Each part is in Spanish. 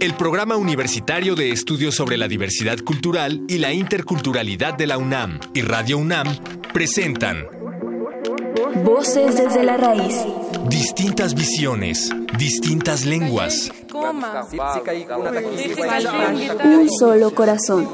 El Programa Universitario de Estudios sobre la Diversidad Cultural y la Interculturalidad de la UNAM y Radio UNAM presentan Voces desde la raíz. Distintas visiones, distintas lenguas. Un solo corazón.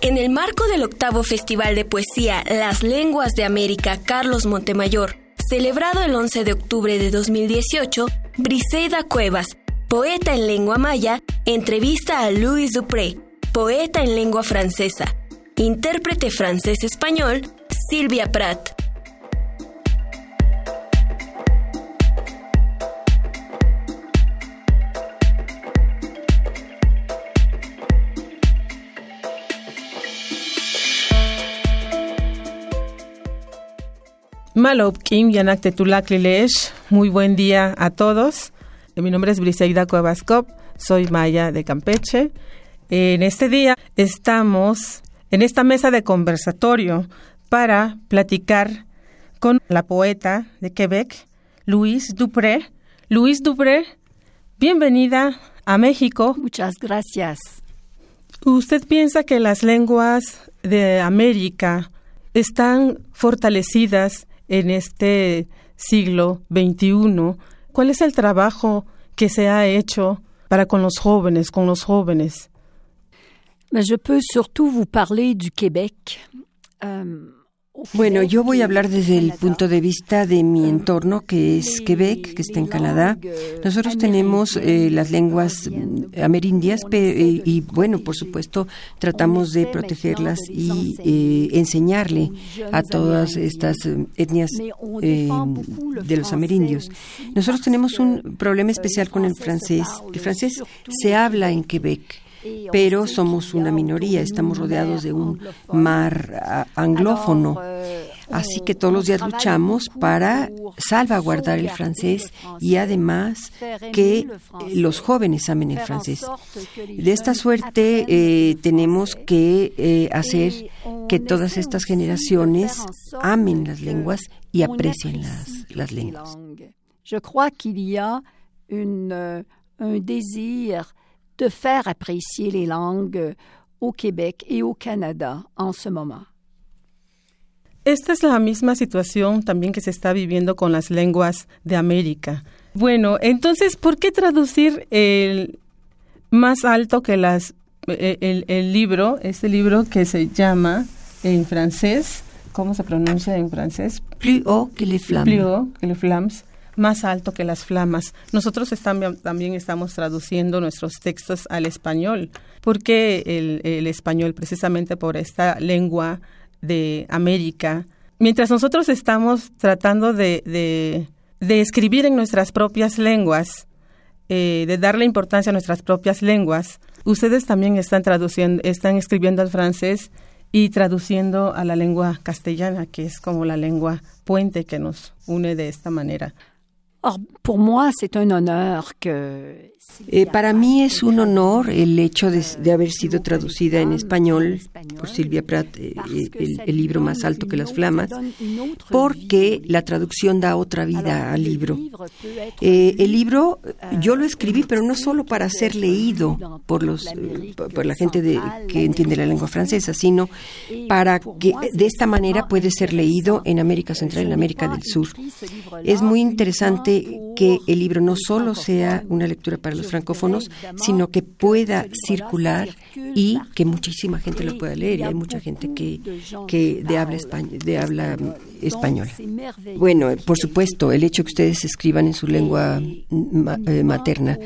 En el marco del octavo Festival de Poesía Las Lenguas de América Carlos Montemayor, celebrado el 11 de octubre de 2018, Briseida Cuevas, poeta en lengua maya, entrevista a Louis Dupré, poeta en lengua francesa, intérprete francés-español, Silvia Prat. Malop Kim Yanak Tetulaklilesh. Muy buen día a todos. Mi nombre es Briseida Cuevascop, soy maya de Campeche. En este día estamos en esta mesa de conversatorio para platicar con la poeta de Quebec, Louise Dupré. Louise Dupré, bienvenida a México. Muchas gracias. ¿Usted piensa que las lenguas de América están fortalecidas en este siglo XXI? ¿Cuál es el trabajo que se ha hecho para con los jóvenes, con los jóvenes? Je peux surtout vous parler du Québec. Um, bueno, yo voy a hablar desde el punto de vista de mi entorno, que es Quebec, que está en Canadá. Nosotros tenemos eh, las lenguas mm, amerindias y, y, bueno, por supuesto, tratamos de protegerlas y eh, enseñarle a todas estas eh, etnias eh, de los amerindios. Nosotros tenemos un problema especial con el francés. El francés se habla en Quebec pero somos una minoría, estamos rodeados de un mar anglófono. Así que todos los días luchamos para salvaguardar el francés y además que los jóvenes amen el francés. De esta suerte eh, tenemos que eh, hacer que todas estas generaciones amen las lenguas y aprecien las, las lenguas. Je crois qu'il y a une, un désir de faire apprécier les langues au Québec et au Canada en ce moment. Esta es la misma situación también que se está viviendo con las lenguas de América. Bueno, entonces, ¿por qué traducir el más alto que las el, el libro, este libro que se llama en francés, ¿cómo se pronuncia en francés? Plus haut que les flammes. Plus haut que les flammes más alto que las flamas. Nosotros también estamos traduciendo nuestros textos al español. ¿Por qué el, español? Precisamente por esta lengua de América. Mientras nosotros estamos tratando de, escribir en nuestras propias lenguas, eh, de darle importancia a nuestras propias lenguas, ustedes también están traduciendo, están escribiendo al francés y traduciendo a la lengua castellana, que es como la lengua puente que nos une de esta manera. Eh, para mí es un honor el hecho de, de, haber sido traducida en español por Silvia Prat, eh, el, el, libro más alto que las flamas, porque la traducción da otra vida al libro. Eh, el libro yo lo escribí, pero no solo para ser leído por los por la gente de, que entiende la lengua francesa, sino para que de esta manera puede ser leído en América Central y en América del Sur. Es muy interesante que el libro no solo sea una lectura para los francófonos, sino que pueda circular y que muchísima gente lo pueda leer. Y hay mucha gente que, que habla, habla española. Bueno, por supuesto, el hecho que ustedes escriban en su lengua eh, materna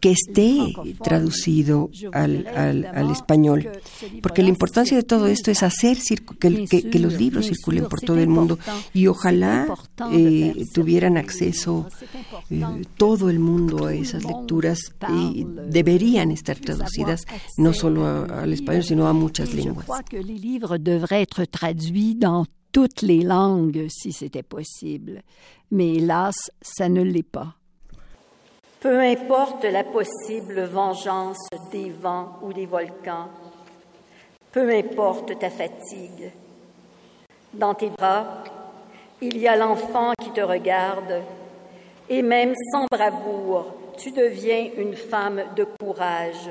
que esté traducido al, español, porque la importancia de todo esto es hacer que, que, los libros circulen por todo el mundo y ojalá eh, tuvieran acceso eh, todo el mundo a esas lecturas y deberían estar traducidas no solo al español, sino a muchas lenguas. si hélas. Peu importe la possible vengeance des vents ou des volcans, peu importe ta fatigue, dans tes bras, il y a l'enfant qui te regarde, Et même sans bravoure, tu deviens une femme de courage,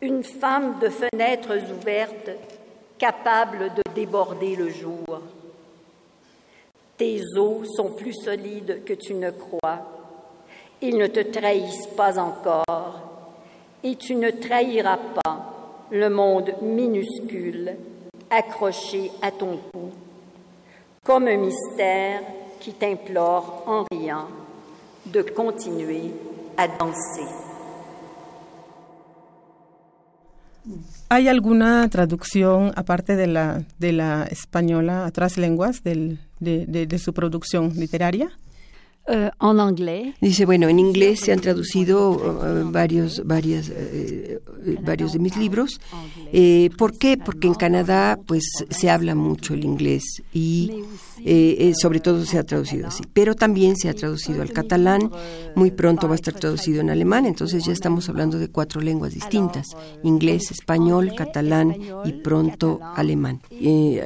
une femme de fenêtres ouvertes, capable de déborder le jour. Tes os sont plus solides que tu ne crois. Ils ne te trahissent pas encore. Et tu ne trahiras pas le monde minuscule accroché à ton cou, comme un mystère qui t'implore en riant de continuer a danser. ¿Hay alguna traducción, aparte de la, de la española, lenguas su producción literaria? Euh, en anglais. Dice, bueno, en inglés se han traducido uh, varios, varias, uh, varios de mis libros. Eh, ¿Por qué? Porque en Canadá pues se habla mucho el inglés y eh, eh, sobre todo se ha traducido así. Pero también se ha traducido al catalán, muy pronto va a estar traducido en alemán, entonces ya estamos hablando de cuatro lenguas distintas, inglés, español, catalán y pronto alemán.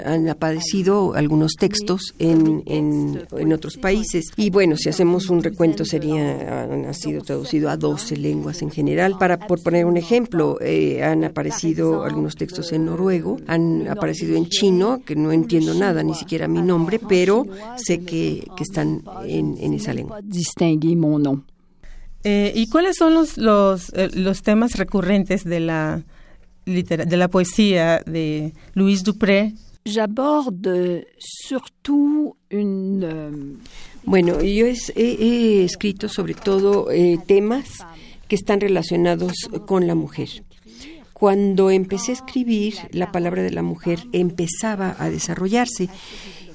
han aparecido algunos textos en, en, en otros países y bueno, si hacemos un recuento sería, han sido traducido a 12 lenguas en general. Para, por poner un ejemplo, eh, han aparecido algunos textos en noruego, han aparecido en chino, que no entiendo nada, ni siquiera mi nombre, pero sé que, que están en, en esa lengua. Eh, ¿Y cuáles son los, los, eh, los temas recurrentes de la, de la poesía de Louise Dupré? J'aborde surtout une... Euh, bueno, yo he, he, escrito sobre todo eh, temas que están relacionados con la mujer. Cuando empecé a escribir, la palabra de la mujer empezaba a desarrollarse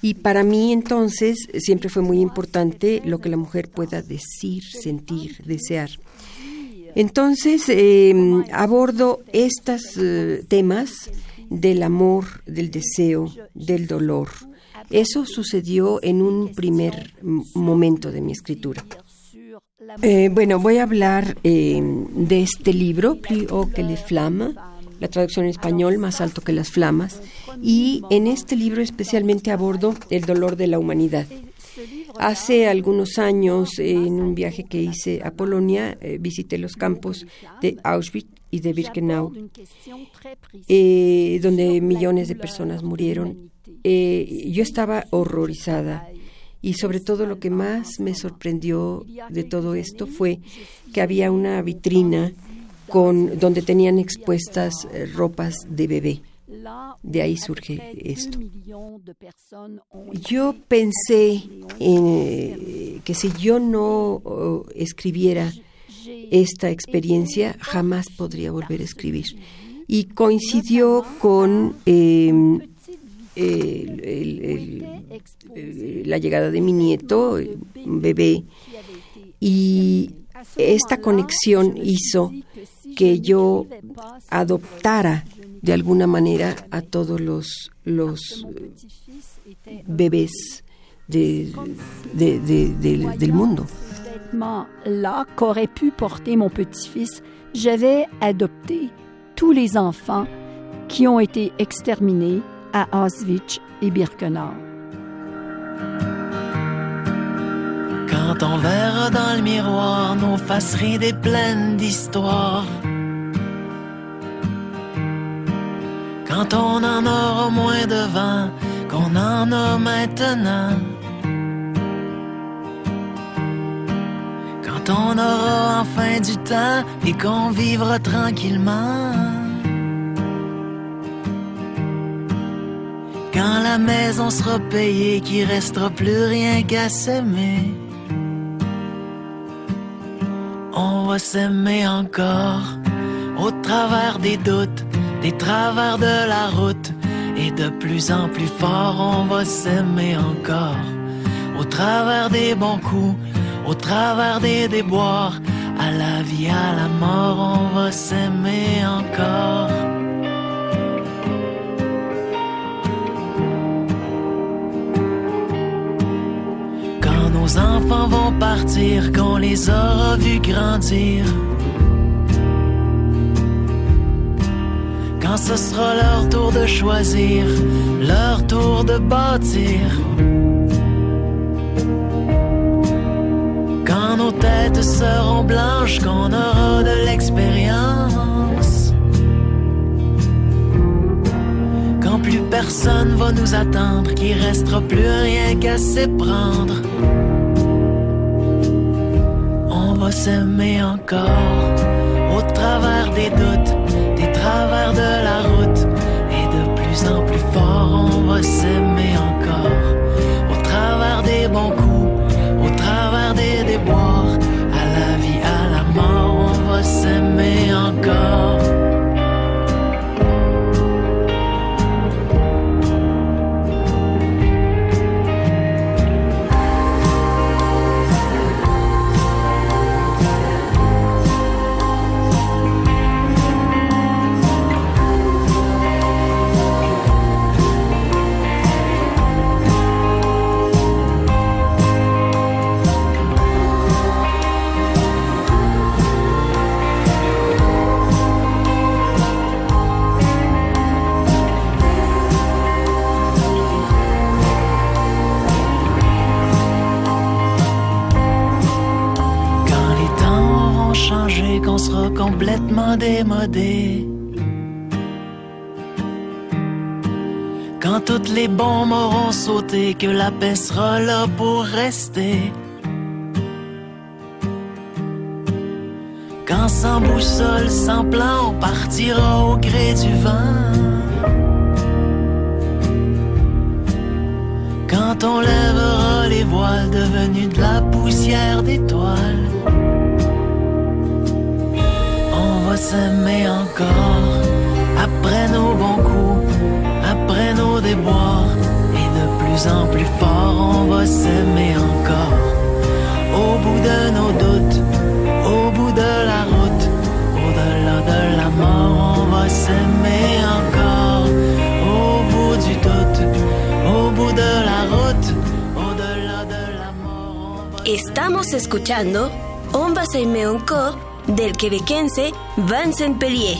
y para mí entonces siempre fue muy importante lo que la mujer pueda decir, sentir, desear. Entonces eh, abordo estos eh, temas del amor, del deseo, del dolor, eso sucedió en un primer momento de mi escritura. Eh, bueno, voy a hablar eh, de este libro, Plus haut que les flammes, la traducción en español, Más alto que las flamas, y en este libro especialmente abordo el dolor de la humanidad. Hace algunos años, en un viaje que hice a Polonia, eh, visité los campos de Auschwitz y de Birkenau, donde millones de personas murieron eh, yo estaba horrorizada y sobre todo lo que más me sorprendió de todo esto fue que había una vitrina donde tenían expuestas eh, ropas de bebé. De ahí surge esto. Yo pensé eh, que si yo no escribiera esta experiencia, jamás podría volver a escribir. Y coincidió con la llegada de mi nieto, un bebé, y esta conexión hizo que yo adoptara de alguna manera a todos los, los bebés de, de, de, de, del mundo. Là qu'aurait pu porter mon petit-fils, j'avais adopté tous les enfants qui ont été exterminés à Auschwitz et Birkenau. Quand on verra dans le miroir nos faces ridées pleines d'histoire. Quand on en aura moins de vent qu'on en a maintenant. Quand on aura enfin du temps et qu'on vivra tranquillement. Quand la maison sera payée, qu'il restera plus rien qu'à s'aimer. On va s'aimer encore au travers des doutes, des travers de la route. Et de plus en plus fort, on va s'aimer encore au travers des bons coups, au travers des déboires. À la vie, à la mort, on va s'aimer encore. nos enfants vont partir, qu'on les aura vus grandir. Quand ce sera leur tour de choisir, leur tour de bâtir. têtes seront blanches, qu'on aura de l'expérience. Quand plus personne va nous attendre, qu'il restera plus rien qu'à s'éprendre. On va s'aimer encore au travers des doutes, travers de la route. Et de plus en plus fort, on va s'aimer encore au travers des bons coups, au travers des déboires. À la vie, à la mort, on va s'aimer encore. Quand toutes les bombes auront sauté, que la paix sera pour rester. Quand sans boussole, sans plan, on partira au gré du vent. Quand on lèvera les voiles devenus de la poussière d'étoiles, on va s'aimer encore après nos bons coups, après nos déboires, et de plus en plus fort, on va s'aimer encore. Au bout de nos doutes, au bout de la route, au-delà de la mort, on va s'aimer encore. Au bout du doute, au bout de la route, au-delà de la mort. on va Estamos escuchando del quebequense Vincent Pellier.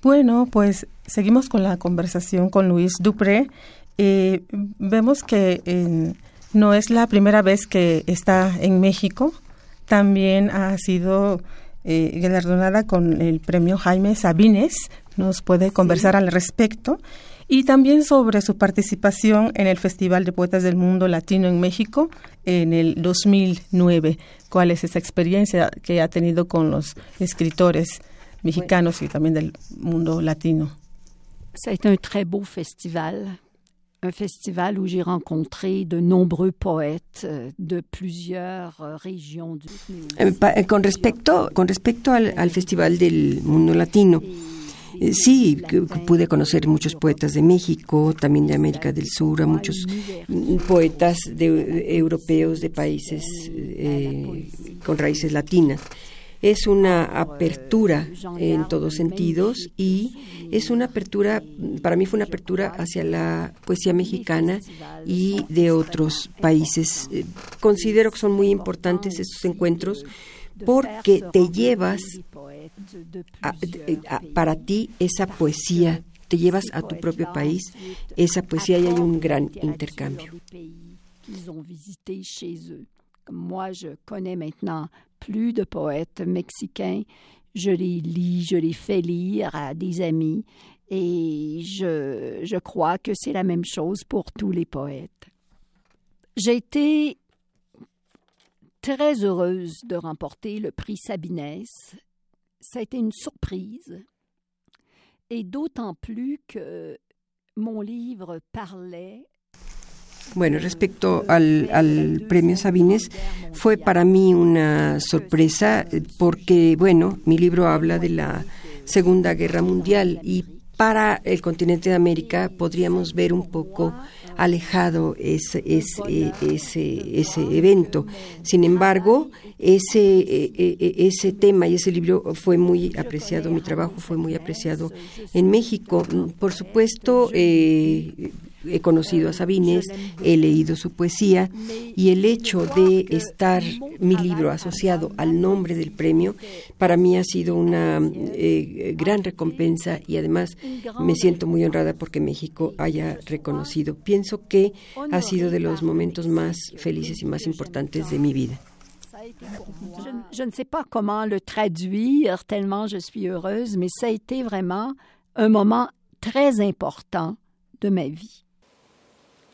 Bueno, pues seguimos con la conversación con Luis Dupré. Eh, vemos que no es la primera vez que está en México. También ha sido eh, galardonada con el premio Jaime Sabines. Nos puede conversar al respecto. Y también sobre su participación en el Festival de Poetas del Mundo Latino en México en el 2009. ¿Cuál es esa experiencia que ha tenido con los escritores mexicanos y también del mundo latino? Ça a été un très beau festival. Un festival où j'ai rencontré de nombreux poètes euh, de plusieurs euh, régions du Eh, eh, Con respecto, con respecto al, al Festival del Mundo Latino, eh, sí, pude conocer muchos poetas de México, también de América del Sur, a muchos mm, poetas de- europeos de países eh, con raíces latinas. Es una apertura en todos sentidos y es una apertura, para mí fue una apertura hacia la poesía mexicana y de otros países. Eh, Considero que son muy importantes estos encuentros porque te llevas eh, para ti esa poesía, te llevas a tu propio país esa poesía y hay un gran intercambio. Plus de poètes mexicains. Je les lis, je les fais lire à des amis et je, je crois que c'est la même chose pour tous les poètes. J'ai été très heureuse de remporter le prix Sabines. Ça a été une surprise et d'autant plus que mon livre parlait Bueno, respecto al, al premio Sabines, fue para mí una sorpresa porque, bueno, mi libro habla de la Segunda Guerra Mundial y para el continente de América podríamos ver un poco alejado ese, ese, eh, ese, ese evento. Sin embargo, ese, eh, eh, ese tema y ese libro fue muy apreciado, mi trabajo fue muy apreciado en México. Por supuesto, eh, he conocido a Sabines, he leído su poesía y el hecho de estar mi libro asociado al nombre del premio para mí ha sido una eh, gran recompensa y además me siento muy honrada porque México haya reconocido. Pienso que ha sido de los momentos más felices y más importantes de mi vida. Je, ne sais pas comment le traduire tellement je suis heureuse, mais ça a été vraiment un moment très important de ma vie.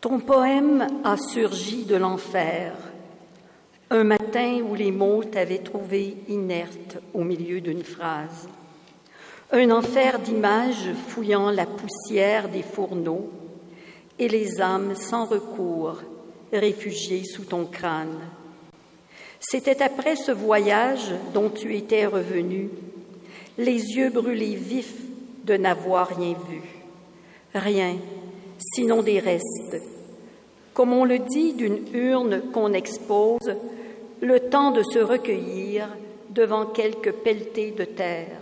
Ton poème a surgi de l'enfer, un matin où les mots t'avaient trouvé inerte au milieu d'une phrase. Un enfer d'images fouillant la poussière des fourneaux et les âmes sans recours réfugiées sous ton crâne. C'était après ce voyage dont tu étais revenu, les yeux brûlés vifs de n'avoir rien vu, rien, sinon des restes, comme on le dit d'une urne qu'on expose, le temps de se recueillir devant quelques pelletés de terre,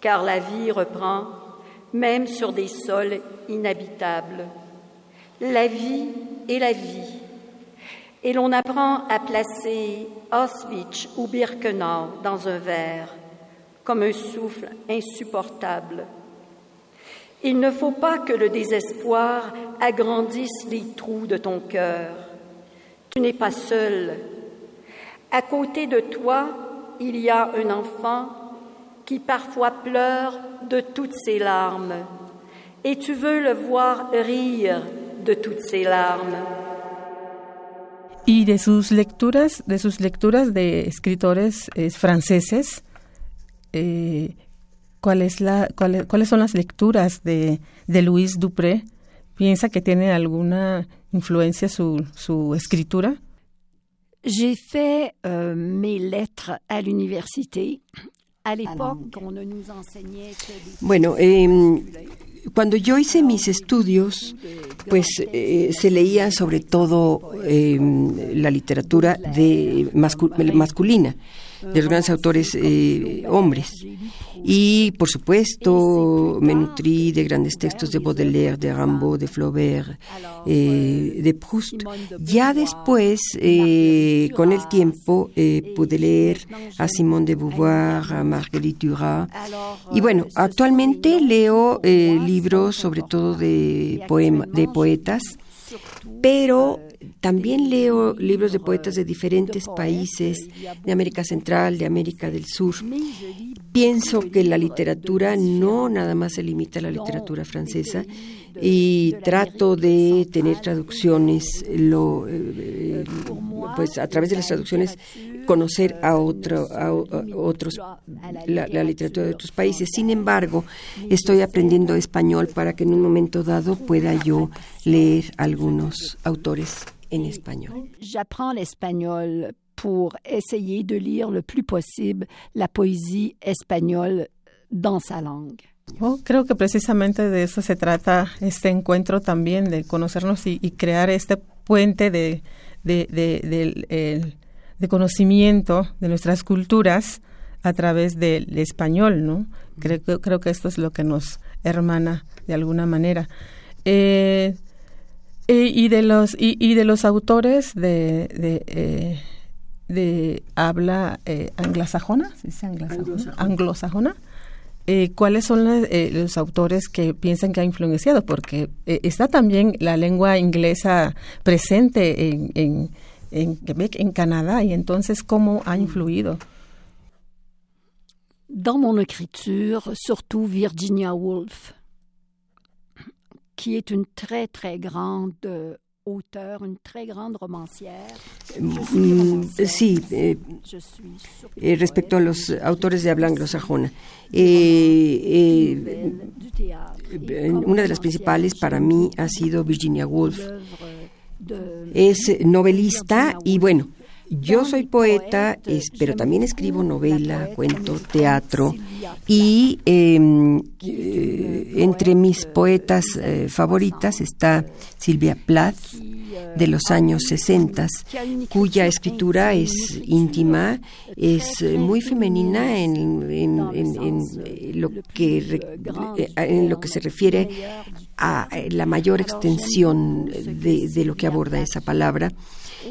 car la vie reprend même sur des sols inhabitables. La vie est la vie, et l'on apprend à placer Auschwitz ou Birkenau dans un verre, comme un souffle insupportable il ne faut pas que le désespoir agrandisse les trous de ton cœur. Tu n'es pas seul. À côté de toi, il y a un enfant qui parfois pleure de toutes ses larmes. Et tu veux le voir rire de toutes ses larmes. Y de sus lecturas, de sus lecturas de escritores eh, franceses, eh, cuál es la, cuál, cuáles son las lecturas de, de Luis Dupré. ¿Piensa que tiene alguna influencia su, su escritura? J'ai fait euh, mes lettres à l'université. À l'époque, on ne nous enseignait que. Bueno, eh, cuando yo hice mis estudios, pues eh, se leía sobre todo eh, la literatura de mascu masculina, de los grandes autores eh, hombres. Y, por supuesto, me nutrí de grandes textos de Baudelaire, de Rimbaud, de Flaubert, eh, de Proust. Ya después, eh, con el tiempo, eh, pude leer a Simone de Beauvoir, a Marguerite Duras. Y bueno, actualmente leo libros sobre todo de, poema, de poetas, pero también leo libros de poetas de diferentes países, de América Central, de América del Sur. Pienso que la literatura no nada más se limita a la literatura francesa y trato de tener traducciones, lo, eh, pues a través de las traducciones conocer a, otro, a, otros la, la, literatura de otros países. Sin embargo, estoy aprendiendo español para que en un momento dado pueda yo leer algunos autores en español. J'apprends l'espagnol pour essayer de lire le plus possible la poésie espagnole dans sa langue. Oh, creo que precisamente de eso se trata este encuentro también, de conocernos y, y crear este puente de, de, de, de, el, de, conocimiento de nuestras culturas a través del español, ¿no? Creo, creo que esto es lo que nos hermana de alguna manera. Eh, eh, y de los y, y, de los autores de de, eh, de habla anglosajona, ¿sí dice anglosajona? anglosajona. ¿Cuáles son eh, los autores que piensan que ha influenciado? Porque está también la lengua inglesa presente en, en, en Quebec, en Canadá, y entonces ¿cómo ha influido? Dans mon écriture, surtout Virginia Woolf. qui est une très, très grande euh, auteur, une très grande romancière. Mm, sí, eh, eh, respecto a los autores de habla anglosajona. Eh, eh, una de las principales para mí ha sido Virginia Woolf. Es novelista y bueno, yo soy poeta, es, pero también escribo novela, cuento, teatro y em, eh, entre mis poetas eh, favoritas está Silvia Plath de los años 60, cuya escritura es íntima, es muy femenina en, lo, que, en lo que se refiere a la mayor extensión de lo que aborda esa palabra.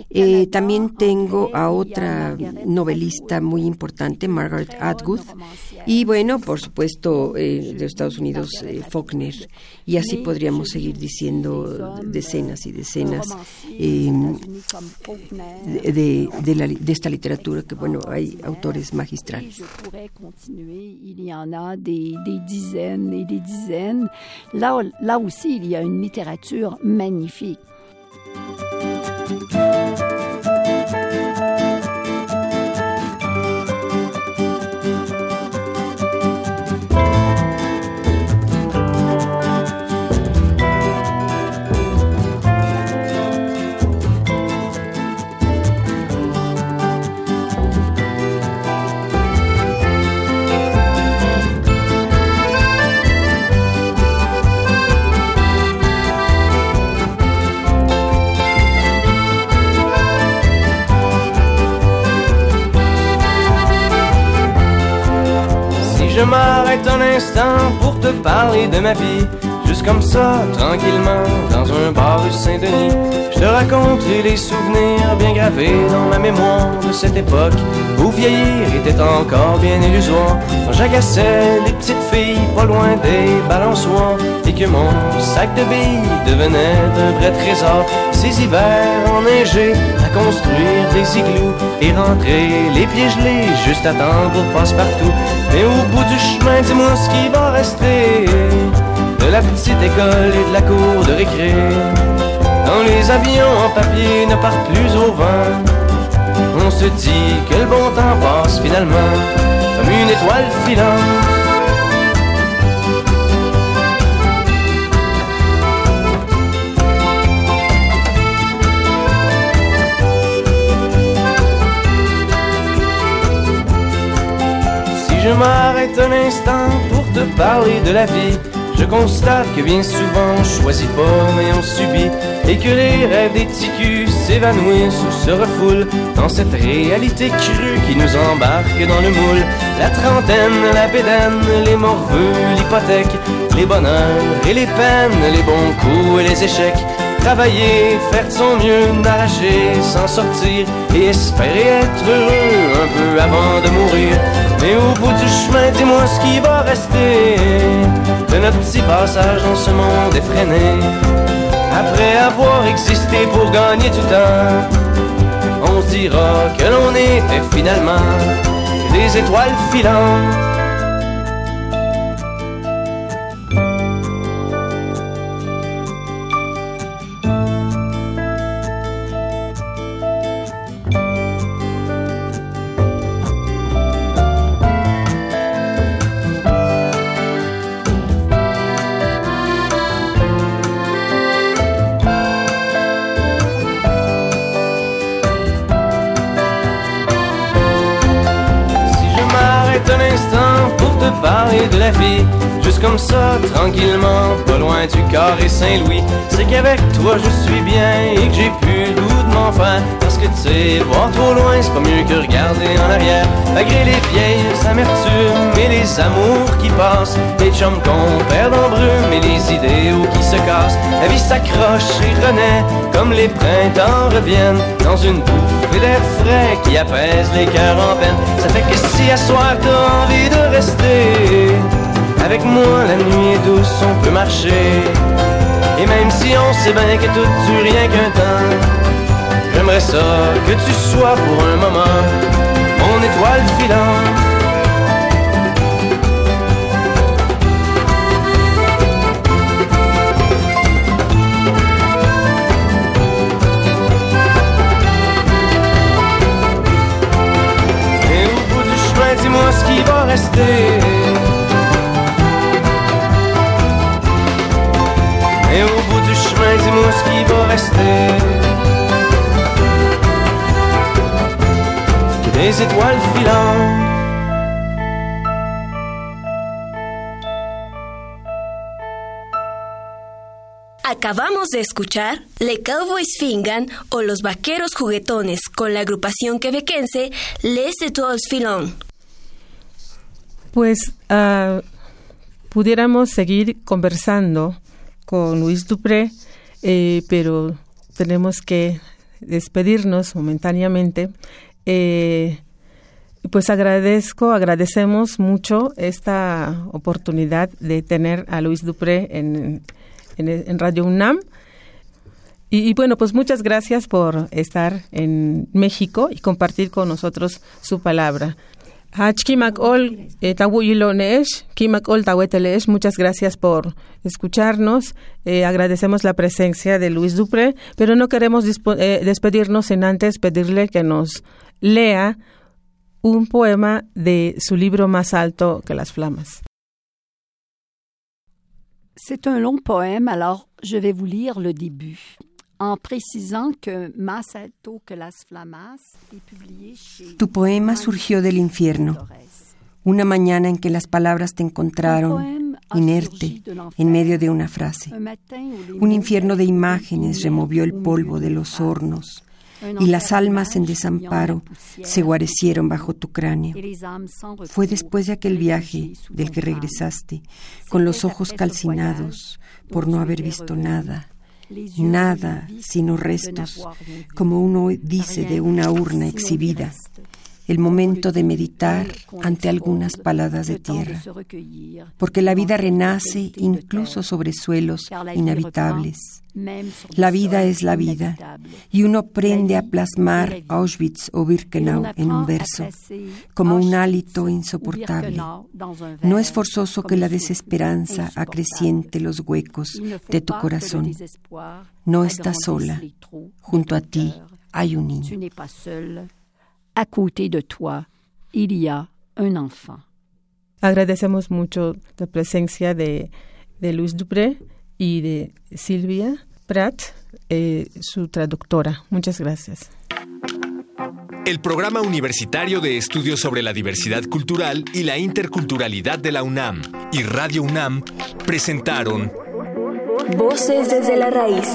Eh, también tengo a otra novelista muy importante, Margaret Atwood, y bueno, por supuesto, eh, de Estados Unidos, eh, Faulkner, y así podríamos seguir diciendo decenas y decenas em, de, esta literatura, que bueno, hay autores magistrales. Là, là aussi, il y a une littérature. Pour te parler de ma vie. Juste comme ça, tranquillement, dans un bar rue Saint-Denis. Je te raconterai les souvenirs bien gravés dans ma mémoire de cette époque où vieillir était encore bien illusoire. Quand j'agaçais les petites filles pas loin des balançoires que mon sac de billes devenait un vrai trésor. Ces hivers enneigés à construire des igloos et rentrer les pieds gelés juste à temps pour passe-partout. Mais au bout du chemin, dis-moi ce qui va rester de la petite école et de la cour de récré. Quand les avions en papier ne partent plus au vent, on se dit que le bon temps passe finalement comme une étoile filante. Je m'arrête un instant pour te parler de la vie, je constate que bien souvent on choisit pas mais on subit et que les rêves des ticus s'évanouissent ou se refoulent dans cette réalité crue qui nous embarque dans le moule. La trentaine, la bédaine, les morveux, l'hypothèque, les bonheurs et les peines, les bons coups et les échecs. Travailler, faire de son mieux, n'arracher, s'en sortir et espérer être heureux un peu avant de mourir. Mais au bout du chemin, dis-moi ce qui va rester de notre petit passage dans ce monde effréné. Après avoir existé pour gagner du temps, on se dira que l'on était finalement des étoiles filantes. De la vie, juste comme ça, tranquillement, pas loin du carré Saint-Louis. C'est qu'avec toi je suis bien et que j'ai plus de m'en faire. Voir trop loin, c'est pas mieux que regarder en arrière. Malgré les vieilles amertumes et les amours qui passent, les chums qu'on perd en brume et les idéaux qui se cassent. La vie s'accroche et renaît comme les printemps reviennent dans une bouffée d'air frais qui apaise les cœurs en peine. Ça fait que si à soir t'as envie de rester avec moi, la nuit est douce, on peut marcher. Et même si on sait bien que tout dure rien qu'un temps, j'aimerais ça que tu sois pour un moment mon étoile filante. Et au bout du chemin, dis-moi ce qui va rester. Et au bout du chemin, dis-moi ce qui va rester. Des étoiles filantes. Acabamos de escuchar Le Cowboys Fingan o Los Vaqueros Juguetones con la agrupación quebequense Les Etoiles Filon. Pues uh, pudiéramos seguir conversando con Luis Dupré, eh, pero tenemos que despedirnos momentáneamente. Eh, pues agradezco, agradecemos mucho esta oportunidad de tener a Luis Dupré en, en, Radio UNAM. Y, bueno, pues muchas gracias por estar en México y compartir con nosotros su palabra. Eh, muchas gracias por escucharnos. Eh, agradecemos la presencia de Luis Dupré, pero no queremos eh, despedirnos sin antes pedirle que nos lea un poema de su libro más alto que las flamas. C'est un long poème, alors je vais vous lire le début, en précisant que Más alto que las flamas est publié chez... Tu poema surgió del infierno, una mañana en que las palabras te encontraron inerte en medio de una frase. Un infierno de imágenes removió el polvo de los hornos y las almas en desamparo se guarecieron bajo tu cráneo. Fue después de aquel viaje del que regresaste, con los ojos calcinados por no haber visto nada, nada sino restos, como uno dice de una urna exhibida el momento de meditar ante algunas paladas de tierra, porque la vida renace incluso sobre suelos inhabitables. La vida es la vida, y uno aprende a plasmar Auschwitz o Birkenau en un verso, como un hálito insoportable. No es forzoso que la desesperanza acreciente los huecos de tu corazón. No estás sola, junto a ti hay un niño. À côté de toi, il y a un enfant. Agradecemos mucho la presencia de, de Luis Dupré y de Silvia Pratt, eh, su traductora. Muchas gracias. El Programa Universitario de Estudios sobre la Diversidad Cultural y la Interculturalidad de la UNAM y Radio UNAM presentaron Voces desde la Raíz